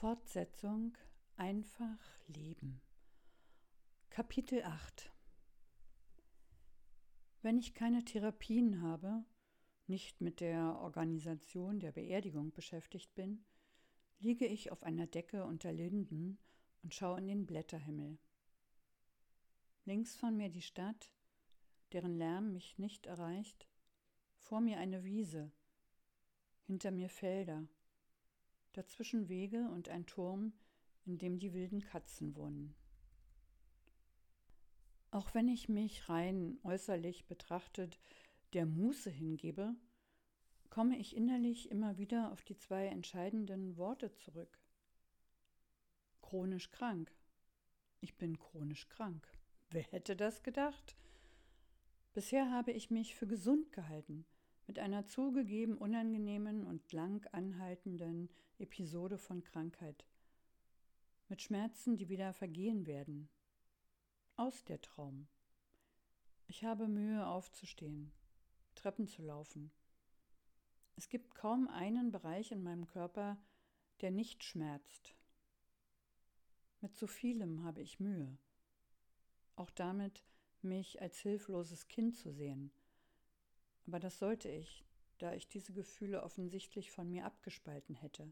Fortsetzung Einfach leben. Kapitel 8 Wenn ich keine Therapien habe, nicht mit der Organisation der Beerdigung beschäftigt bin, liege ich auf einer Decke unter Linden und schaue in den Blätterhimmel. Links von mir die Stadt, deren Lärm mich nicht erreicht, vor mir eine Wiese, hinter mir Felder, dazwischen Wege und ein Turm, in dem die wilden Katzen wohnen. Auch wenn ich mich rein äußerlich betrachtet der Muße hingebe, komme ich innerlich immer wieder auf die zwei entscheidenden Worte zurück. Chronisch krank. Ich bin chronisch krank. Wer hätte das gedacht? Bisher habe ich mich für gesund gehalten, mit einer zugegeben unangenehmen und lang anhaltenden Episode von Krankheit, mit Schmerzen, die wieder vergehen werden. Aus der Traum. Ich habe Mühe aufzustehen, Treppen zu laufen. Es gibt kaum einen Bereich in meinem Körper, der nicht schmerzt. Mit zu vielem habe ich Mühe. Auch damit, mich als hilfloses Kind zu sehen, aber das sollte ich, da ich diese Gefühle offensichtlich von mir abgespalten hätte.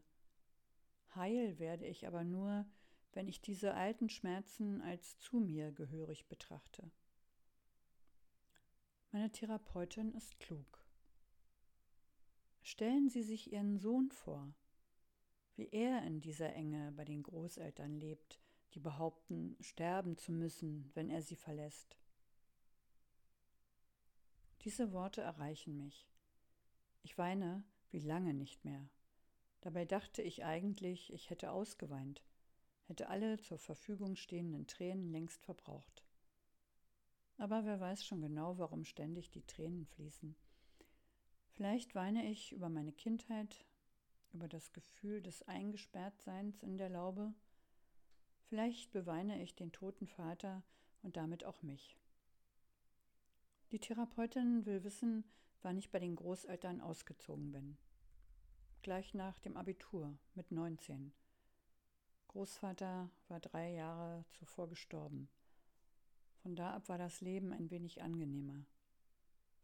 Heil werde ich aber nur, wenn ich diese alten Schmerzen als zu mir gehörig betrachte. Meine Therapeutin ist klug. Stellen Sie sich Ihren Sohn vor, wie er in dieser Enge bei den Großeltern lebt, die behaupten, sterben zu müssen, wenn er sie verlässt. Diese Worte erreichen mich. Ich weine wie lange nicht mehr. Dabei dachte ich eigentlich, ich hätte ausgeweint, hätte alle zur Verfügung stehenden Tränen längst verbraucht. Aber wer weiß schon genau, warum ständig die Tränen fließen. Vielleicht weine ich über meine Kindheit, über das Gefühl des Eingesperrtseins in der Laube. Vielleicht beweine ich den toten Vater und damit auch mich. Die Therapeutin will wissen, wann ich bei den Großeltern ausgezogen bin. Gleich nach dem Abitur mit 19. Großvater war drei Jahre zuvor gestorben. Von da ab war das Leben ein wenig angenehmer.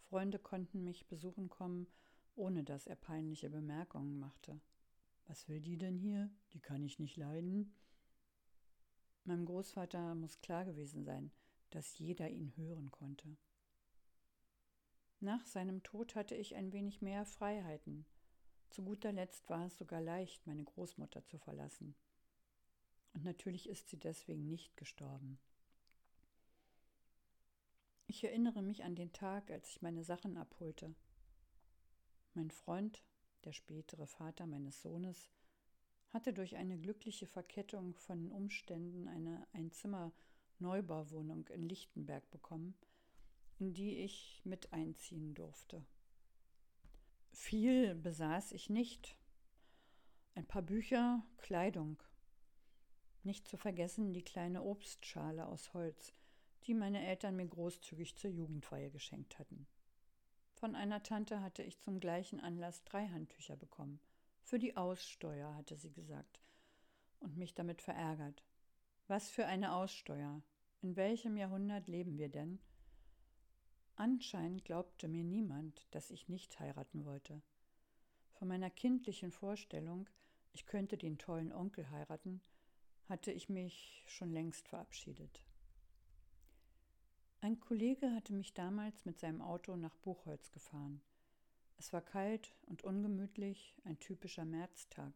Freunde konnten mich besuchen kommen, ohne dass er peinliche Bemerkungen machte. Was will die denn hier? Die kann ich nicht leiden. Meinem Großvater muss klar gewesen sein, dass jeder ihn hören konnte. Nach seinem Tod hatte ich ein wenig mehr Freiheiten. Zu guter Letzt war es sogar leicht, meine Großmutter zu verlassen. Und natürlich ist sie deswegen nicht gestorben. Ich erinnere mich an den Tag, als ich meine Sachen abholte. Mein Freund, der spätere Vater meines Sohnes, hatte durch eine glückliche Verkettung von Umständen eine Einzimmer-Neubauwohnung in Lichtenberg bekommen – in die ich mit einziehen durfte. Viel besaß ich nicht. Ein paar Bücher, Kleidung. Nicht zu vergessen die kleine Obstschale aus Holz, die meine Eltern mir großzügig zur Jugendweihe geschenkt hatten. Von einer Tante hatte ich zum gleichen Anlass drei Handtücher bekommen. Für die Aussteuer, hatte sie gesagt, und mich damit verärgert. Was für eine Aussteuer? In welchem Jahrhundert leben wir denn? Anscheinend glaubte mir niemand, dass ich nicht heiraten wollte. Von meiner kindlichen Vorstellung, ich könnte den tollen Onkel heiraten, hatte ich mich schon längst verabschiedet. Ein Kollege hatte mich damals mit seinem Auto nach Buchholz gefahren. Es war kalt und ungemütlich, ein typischer Märztag.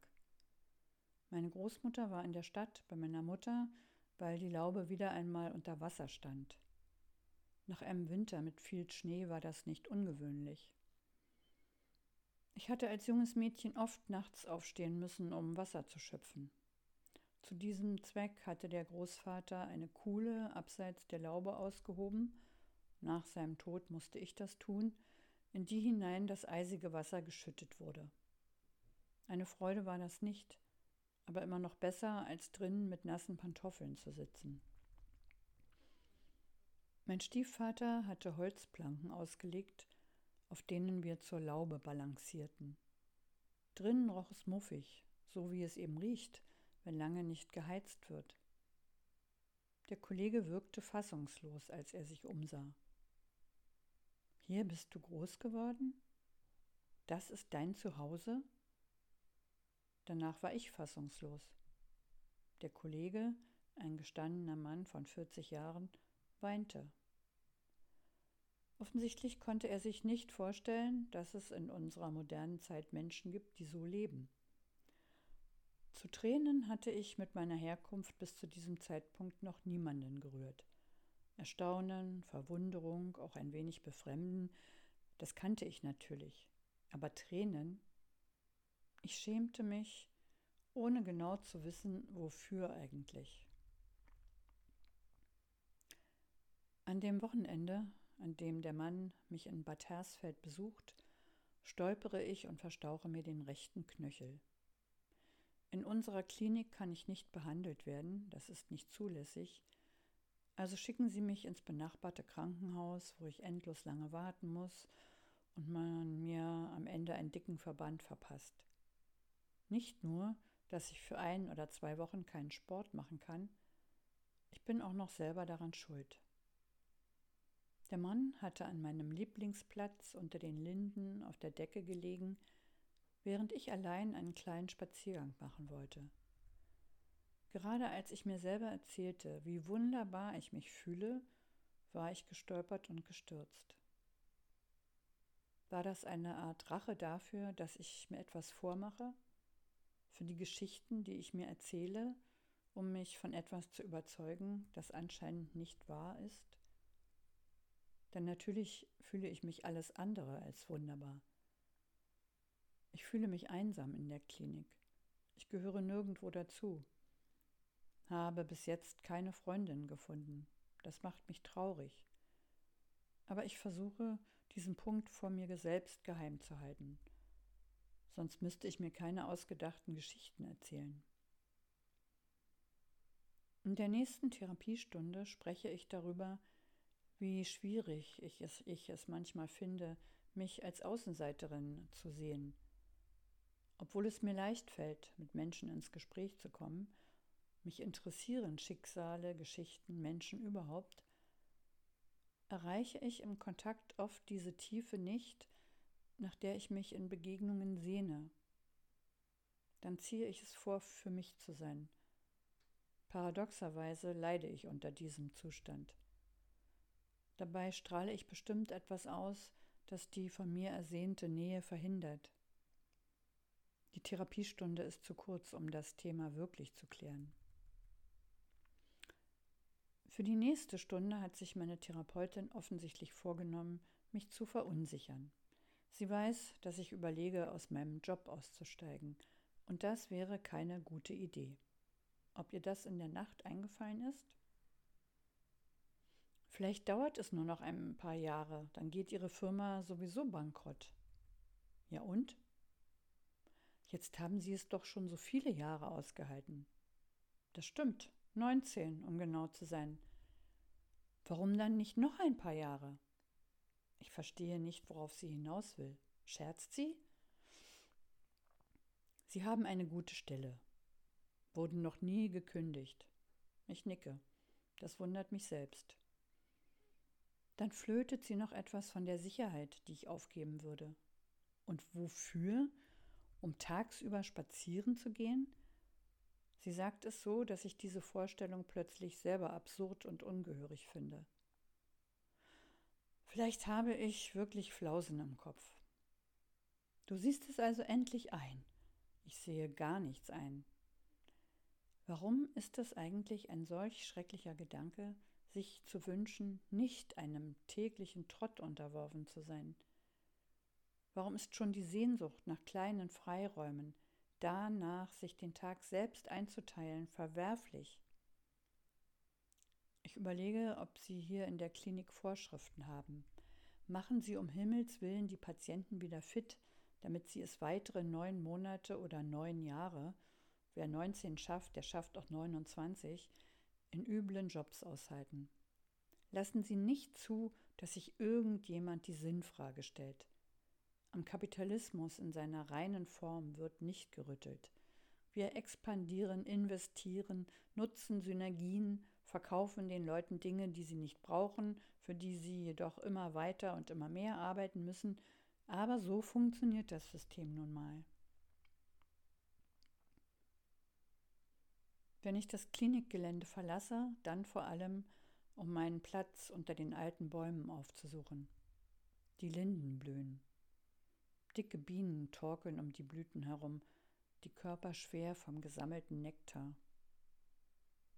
Meine Großmutter war in der Stadt bei meiner Mutter, weil die Laube wieder einmal unter Wasser stand. Nach einem Winter mit viel Schnee war das nicht ungewöhnlich. Ich hatte als junges Mädchen oft nachts aufstehen müssen, um Wasser zu schöpfen. Zu diesem Zweck hatte der Großvater eine Kuhle abseits der Laube ausgehoben, nach seinem Tod musste ich das tun, in die hinein das eisige Wasser geschüttet wurde. Eine Freude war das nicht, aber immer noch besser, als drinnen mit nassen Pantoffeln zu sitzen. Mein Stiefvater hatte Holzplanken ausgelegt, auf denen wir zur Laube balancierten. Drinnen roch es muffig, so wie es eben riecht, wenn lange nicht geheizt wird. Der Kollege wirkte fassungslos, als er sich umsah. Hier bist du groß geworden? Das ist dein Zuhause? Danach war ich fassungslos. Der Kollege, ein gestandener Mann von 40 Jahren, weinte. Offensichtlich konnte er sich nicht vorstellen, dass es in unserer modernen Zeit Menschen gibt, die so leben. Zu Tränen hatte ich mit meiner Herkunft bis zu diesem Zeitpunkt noch niemanden gerührt. Erstaunen, Verwunderung, auch ein wenig Befremden, das kannte ich natürlich. Aber Tränen? Ich schämte mich, ohne genau zu wissen, wofür eigentlich. An dem Wochenende, an dem der Mann mich in Bad Hersfeld besucht, stolpere ich und verstauche mir den rechten Knöchel. In unserer Klinik kann ich nicht behandelt werden, das ist nicht zulässig, also schicken Sie mich ins benachbarte Krankenhaus, wo ich endlos lange warten muss und man mir am Ende einen dicken Verband verpasst. Nicht nur, dass ich für ein oder zwei Wochen keinen Sport machen kann, ich bin auch noch selber daran schuld. Der Mann hatte an meinem Lieblingsplatz unter den Linden auf der Decke gelegen, während ich allein einen kleinen Spaziergang machen wollte. Gerade als ich mir selber erzählte, wie wunderbar ich mich fühle, war ich gestolpert und gestürzt. War das eine Art Rache dafür, dass ich mir etwas vormache? Für die Geschichten, die ich mir erzähle, um mich von etwas zu überzeugen, das anscheinend nicht wahr ist? Denn natürlich fühle ich mich alles andere als wunderbar. Ich fühle mich einsam in der Klinik. Ich gehöre nirgendwo dazu habe bis jetzt keine Freundin gefunden. Das macht mich traurig. Aber ich versuche, diesen Punkt vor mir selbst geheim zu halten. Sonst müsste ich mir keine ausgedachten Geschichten erzählen. In der nächsten Therapiestunde spreche ich darüber, wie schwierig ich es, ich es manchmal finde, mich als Außenseiterin zu sehen. Obwohl es mir leicht fällt, mit Menschen ins Gespräch zu kommen, mich interessieren Schicksale, Geschichten, Menschen überhaupt, erreiche ich im Kontakt oft diese Tiefe nicht, nach der ich mich in Begegnungen sehne. Dann ziehe ich es vor, für mich zu sein. Paradoxerweise leide ich unter diesem Zustand. Dabei strahle ich bestimmt etwas aus, das die von mir ersehnte Nähe verhindert. Die Therapiestunde ist zu kurz, um das Thema wirklich zu klären. Für die nächste Stunde hat sich meine Therapeutin offensichtlich vorgenommen, mich zu verunsichern. Sie weiß, dass ich überlege, aus meinem Job auszusteigen, und das wäre keine gute Idee. Ob ihr das in der Nacht eingefallen ist? Vielleicht dauert es nur noch ein paar Jahre, dann geht ihre Firma sowieso bankrott. Ja und? Jetzt haben sie es doch schon so viele Jahre ausgehalten. Das stimmt, 19, um genau zu sein. Warum dann nicht noch ein paar Jahre? Ich verstehe nicht, worauf sie hinaus will. Scherzt sie? Sie haben eine gute Stelle, wurden noch nie gekündigt. Ich nicke. Das wundert mich selbst. Dann flötet sie noch etwas von der Sicherheit, die ich aufgeben würde. Und wofür? Um tagsüber spazieren zu gehen? Sie sagt es so, dass ich diese Vorstellung plötzlich selber absurd und ungehörig finde. Vielleicht habe ich wirklich Flausen im Kopf. Du siehst es also endlich ein. Ich sehe gar nichts ein. Warum ist es eigentlich ein solch schrecklicher Gedanke, sich zu wünschen, nicht einem täglichen Trott unterworfen zu sein? Warum ist schon die Sehnsucht nach kleinen Freiräumen, danach sich den Tag selbst einzuteilen, verwerflich. Ich überlege, ob Sie hier in der Klinik Vorschriften haben. Machen Sie um Himmels willen die Patienten wieder fit, damit sie es weitere neun Monate oder neun Jahre, wer 19 schafft, der schafft auch 29, in üblen Jobs aushalten. Lassen Sie nicht zu, dass sich irgendjemand die Sinnfrage stellt. Am Kapitalismus in seiner reinen Form wird nicht gerüttelt. Wir expandieren, investieren, nutzen Synergien, verkaufen den Leuten Dinge, die sie nicht brauchen, für die sie jedoch immer weiter und immer mehr arbeiten müssen. Aber so funktioniert das System nun mal. Wenn ich das Klinikgelände verlasse, dann vor allem, um meinen Platz unter den alten Bäumen aufzusuchen. Die Linden blühen. Dicke Bienen torkeln um die Blüten herum, die Körper schwer vom gesammelten Nektar.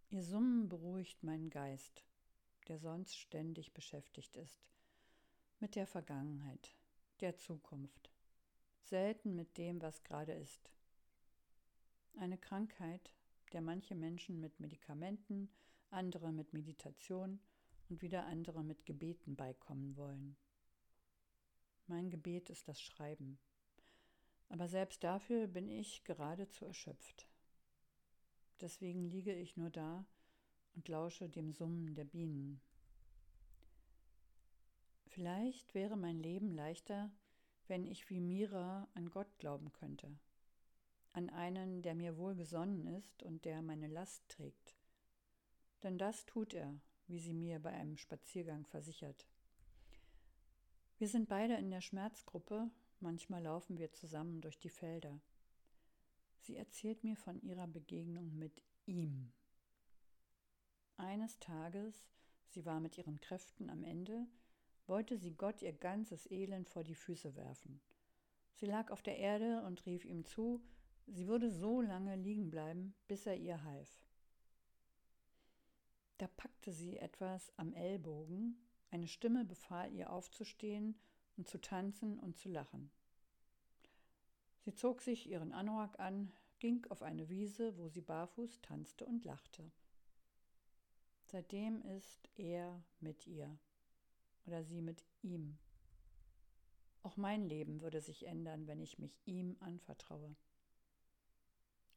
Ihr Summen beruhigt meinen Geist, der sonst ständig beschäftigt ist, mit der Vergangenheit, der Zukunft, selten mit dem, was gerade ist. Eine Krankheit, der manche Menschen mit Medikamenten, andere mit Meditation und wieder andere mit Gebeten beikommen wollen. Mein Gebet ist das Schreiben. Aber selbst dafür bin ich geradezu erschöpft. Deswegen liege ich nur da und lausche dem Summen der Bienen. Vielleicht wäre mein Leben leichter, wenn ich wie Mira an Gott glauben könnte an einen, der mir wohlgesonnen ist und der meine Last trägt. Denn das tut er, wie sie mir bei einem Spaziergang versichert. Wir sind beide in der Schmerzgruppe, manchmal laufen wir zusammen durch die Felder. Sie erzählt mir von ihrer Begegnung mit ihm. Eines Tages, sie war mit ihren Kräften am Ende, wollte sie Gott ihr ganzes Elend vor die Füße werfen. Sie lag auf der Erde und rief ihm zu, Sie würde so lange liegen bleiben, bis er ihr half. Da packte sie etwas am Ellbogen, eine Stimme befahl ihr aufzustehen und zu tanzen und zu lachen. Sie zog sich ihren Anorak an, ging auf eine Wiese, wo sie barfuß tanzte und lachte. Seitdem ist er mit ihr oder sie mit ihm. Auch mein Leben würde sich ändern, wenn ich mich ihm anvertraue.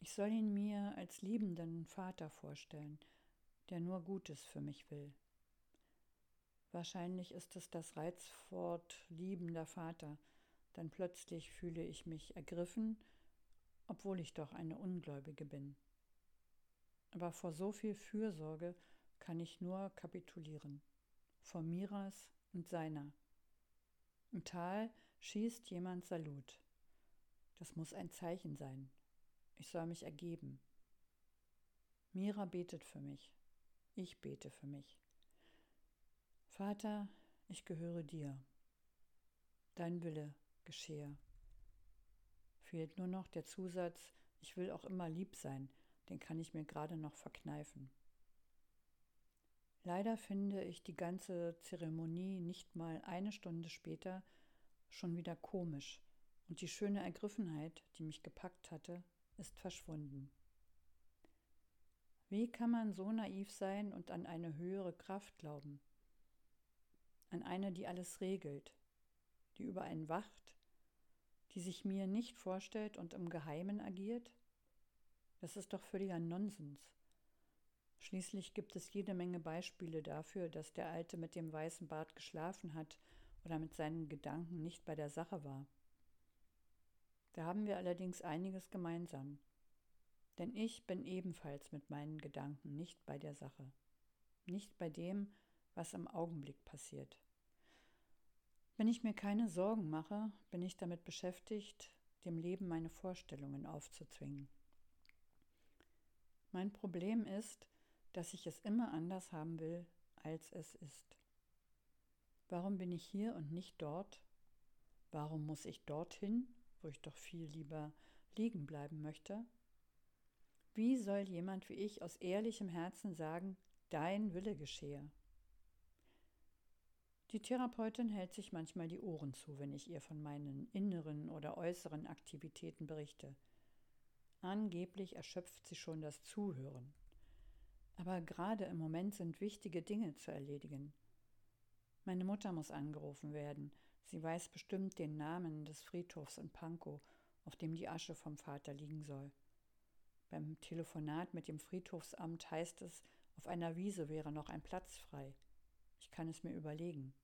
Ich soll ihn mir als liebenden Vater vorstellen, der nur Gutes für mich will. Wahrscheinlich ist es das Reizwort liebender Vater, dann plötzlich fühle ich mich ergriffen, obwohl ich doch eine Ungläubige bin. Aber vor so viel Fürsorge kann ich nur kapitulieren. Vor Miras und seiner. Im Tal schießt jemand Salut. Das muss ein Zeichen sein, ich soll mich ergeben. Mira betet für mich. Ich bete für mich. Vater, ich gehöre dir. Dein Wille geschehe. Fehlt nur noch der Zusatz, ich will auch immer lieb sein, den kann ich mir gerade noch verkneifen. Leider finde ich die ganze Zeremonie nicht mal eine Stunde später schon wieder komisch und die schöne Ergriffenheit, die mich gepackt hatte, ist verschwunden. Wie kann man so naiv sein und an eine höhere Kraft glauben? An eine, die alles regelt, die über einen wacht, die sich mir nicht vorstellt und im Geheimen agiert? Das ist doch völliger Nonsens. Schließlich gibt es jede Menge Beispiele dafür, dass der Alte mit dem weißen Bart geschlafen hat oder mit seinen Gedanken nicht bei der Sache war. Da haben wir allerdings einiges gemeinsam. Denn ich bin ebenfalls mit meinen Gedanken nicht bei der Sache, nicht bei dem, was im Augenblick passiert. Wenn ich mir keine Sorgen mache, bin ich damit beschäftigt, dem Leben meine Vorstellungen aufzuzwingen. Mein Problem ist, dass ich es immer anders haben will, als es ist. Warum bin ich hier und nicht dort? Warum muss ich dorthin wo ich doch viel lieber liegen bleiben möchte? Wie soll jemand wie ich aus ehrlichem Herzen sagen, dein Wille geschehe? Die Therapeutin hält sich manchmal die Ohren zu, wenn ich ihr von meinen inneren oder äußeren Aktivitäten berichte. Angeblich erschöpft sie schon das Zuhören. Aber gerade im Moment sind wichtige Dinge zu erledigen. Meine Mutter muss angerufen werden, Sie weiß bestimmt den Namen des Friedhofs in Pankow, auf dem die Asche vom Vater liegen soll. Beim Telefonat mit dem Friedhofsamt heißt es, auf einer Wiese wäre noch ein Platz frei. Ich kann es mir überlegen.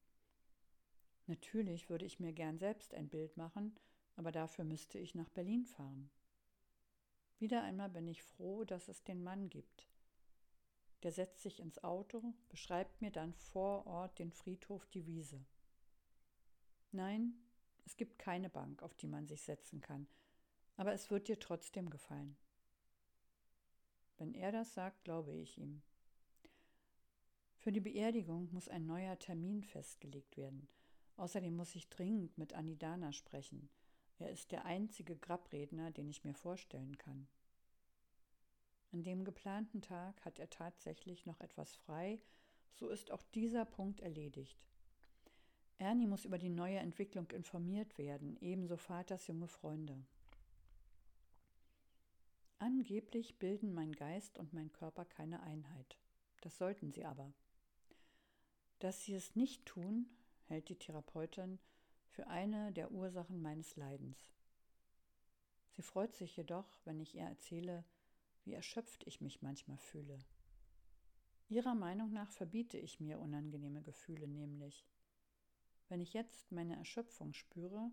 Natürlich würde ich mir gern selbst ein Bild machen, aber dafür müsste ich nach Berlin fahren. Wieder einmal bin ich froh, dass es den Mann gibt. Der setzt sich ins Auto, beschreibt mir dann vor Ort den Friedhof, die Wiese. Nein, es gibt keine Bank, auf die man sich setzen kann, aber es wird dir trotzdem gefallen. Wenn er das sagt, glaube ich ihm. Für die Beerdigung muss ein neuer Termin festgelegt werden. Außerdem muss ich dringend mit Anidana sprechen. Er ist der einzige Grabredner, den ich mir vorstellen kann. An dem geplanten Tag hat er tatsächlich noch etwas frei, so ist auch dieser Punkt erledigt. Ernie muss über die neue Entwicklung informiert werden, ebenso Vaters junge Freunde. Angeblich bilden mein Geist und mein Körper keine Einheit. Das sollten sie aber. Dass sie es nicht tun, hält die Therapeutin für eine der Ursachen meines Leidens. Sie freut sich jedoch, wenn ich ihr erzähle, wie erschöpft ich mich manchmal fühle. Ihrer Meinung nach verbiete ich mir unangenehme Gefühle nämlich. Wenn ich jetzt meine Erschöpfung spüre,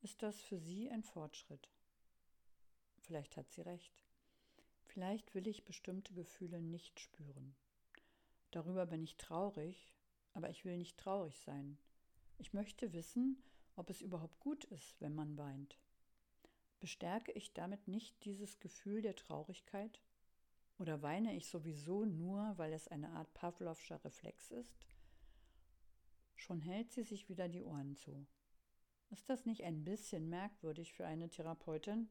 ist das für sie ein Fortschritt. Vielleicht hat sie recht. Vielleicht will ich bestimmte Gefühle nicht spüren. Darüber bin ich traurig, aber ich will nicht traurig sein. Ich möchte wissen, ob es überhaupt gut ist, wenn man weint. Bestärke ich damit nicht dieses Gefühl der Traurigkeit? Oder weine ich sowieso nur, weil es eine Art Pavlovscher Reflex ist? Schon hält sie sich wieder die Ohren zu. Ist das nicht ein bisschen merkwürdig für eine Therapeutin?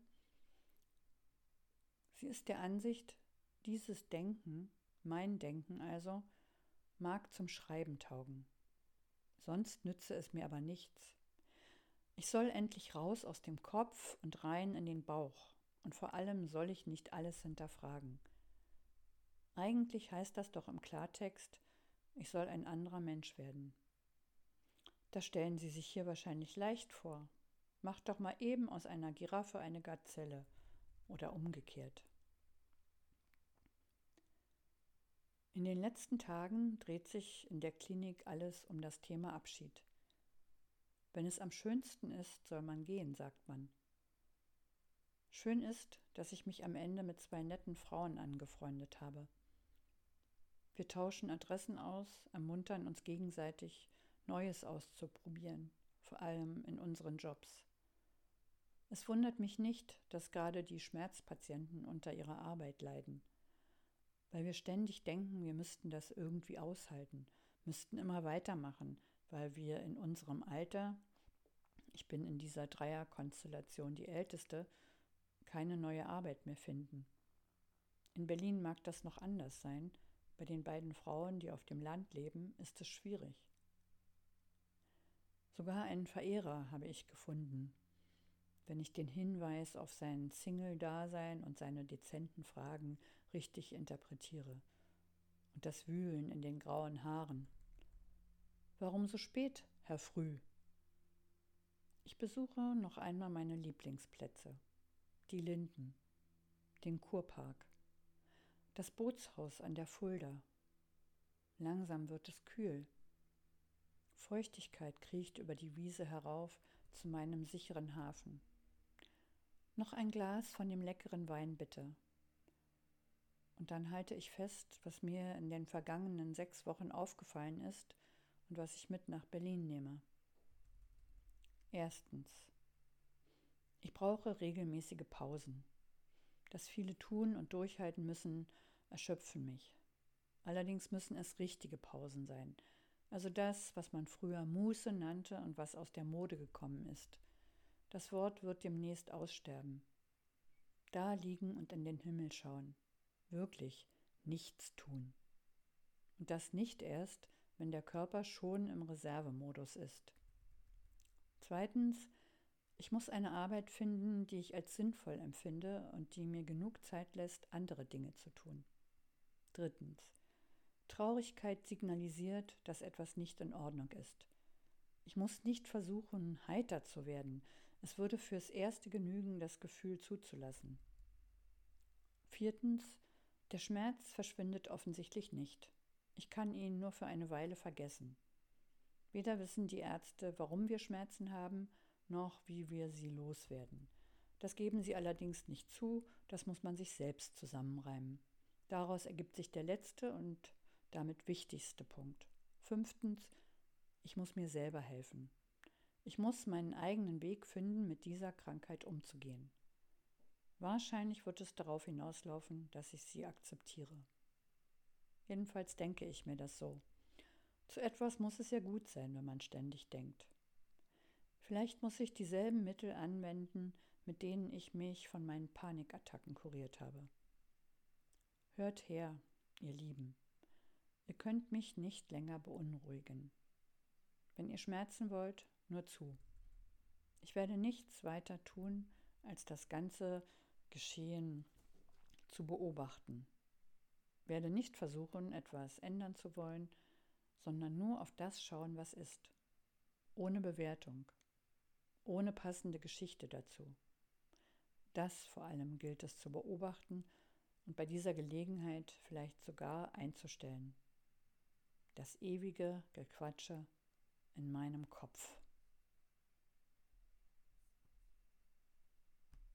Sie ist der Ansicht, dieses Denken, mein Denken also, mag zum Schreiben taugen. Sonst nütze es mir aber nichts. Ich soll endlich raus aus dem Kopf und rein in den Bauch. Und vor allem soll ich nicht alles hinterfragen. Eigentlich heißt das doch im Klartext, ich soll ein anderer Mensch werden. Das stellen Sie sich hier wahrscheinlich leicht vor. Macht doch mal eben aus einer Giraffe eine Gazelle oder umgekehrt. In den letzten Tagen dreht sich in der Klinik alles um das Thema Abschied. Wenn es am schönsten ist, soll man gehen, sagt man. Schön ist, dass ich mich am Ende mit zwei netten Frauen angefreundet habe. Wir tauschen Adressen aus, ermuntern uns gegenseitig, Neues auszuprobieren, vor allem in unseren Jobs. Es wundert mich nicht, dass gerade die Schmerzpatienten unter ihrer Arbeit leiden, weil wir ständig denken, wir müssten das irgendwie aushalten, müssten immer weitermachen, weil wir in unserem Alter, ich bin in dieser Dreierkonstellation die Älteste, keine neue Arbeit mehr finden. In Berlin mag das noch anders sein, bei den beiden Frauen, die auf dem Land leben, ist es schwierig. Sogar einen Verehrer habe ich gefunden, wenn ich den Hinweis auf sein Single-Dasein und seine dezenten Fragen richtig interpretiere. Und das Wühlen in den grauen Haaren. Warum so spät, Herr Früh? Ich besuche noch einmal meine Lieblingsplätze. Die Linden, den Kurpark, das Bootshaus an der Fulda. Langsam wird es kühl. Feuchtigkeit kriecht über die Wiese herauf zu meinem sicheren Hafen. Noch ein Glas von dem leckeren Wein bitte. Und dann halte ich fest, was mir in den vergangenen sechs Wochen aufgefallen ist und was ich mit nach Berlin nehme. Erstens. Ich brauche regelmäßige Pausen. Das viele tun und durchhalten müssen, erschöpfen mich. Allerdings müssen es richtige Pausen sein, also das, was man früher Muße nannte und was aus der Mode gekommen ist. Das Wort wird demnächst aussterben. Da liegen und in den Himmel schauen. Wirklich nichts tun. Und das nicht erst, wenn der Körper schon im Reservemodus ist. Zweitens, ich muss eine Arbeit finden, die ich als sinnvoll empfinde und die mir genug Zeit lässt, andere Dinge zu tun. Drittens, Traurigkeit signalisiert, dass etwas nicht in Ordnung ist. Ich muss nicht versuchen, heiter zu werden. Es würde fürs Erste genügen, das Gefühl zuzulassen. Viertens, der Schmerz verschwindet offensichtlich nicht. Ich kann ihn nur für eine Weile vergessen. Weder wissen die Ärzte, warum wir Schmerzen haben, noch wie wir sie loswerden. Das geben sie allerdings nicht zu, das muss man sich selbst zusammenreimen. Daraus ergibt sich der letzte und damit wichtigste Punkt. Fünftens, ich muss mir selber helfen. Ich muss meinen eigenen Weg finden, mit dieser Krankheit umzugehen. Wahrscheinlich wird es darauf hinauslaufen, dass ich sie akzeptiere. Jedenfalls denke ich mir das so. Zu etwas muss es ja gut sein, wenn man ständig denkt. Vielleicht muss ich dieselben Mittel anwenden, mit denen ich mich von meinen Panikattacken kuriert habe. Hört her, ihr Lieben. Ihr könnt mich nicht länger beunruhigen. Wenn ihr schmerzen wollt, nur zu. Ich werde nichts weiter tun, als das ganze Geschehen zu beobachten. Werde nicht versuchen, etwas ändern zu wollen, sondern nur auf das schauen, was ist. Ohne Bewertung. Ohne passende Geschichte dazu. Das vor allem gilt es zu beobachten und bei dieser Gelegenheit vielleicht sogar einzustellen. Das ewige Gequatsche in meinem Kopf.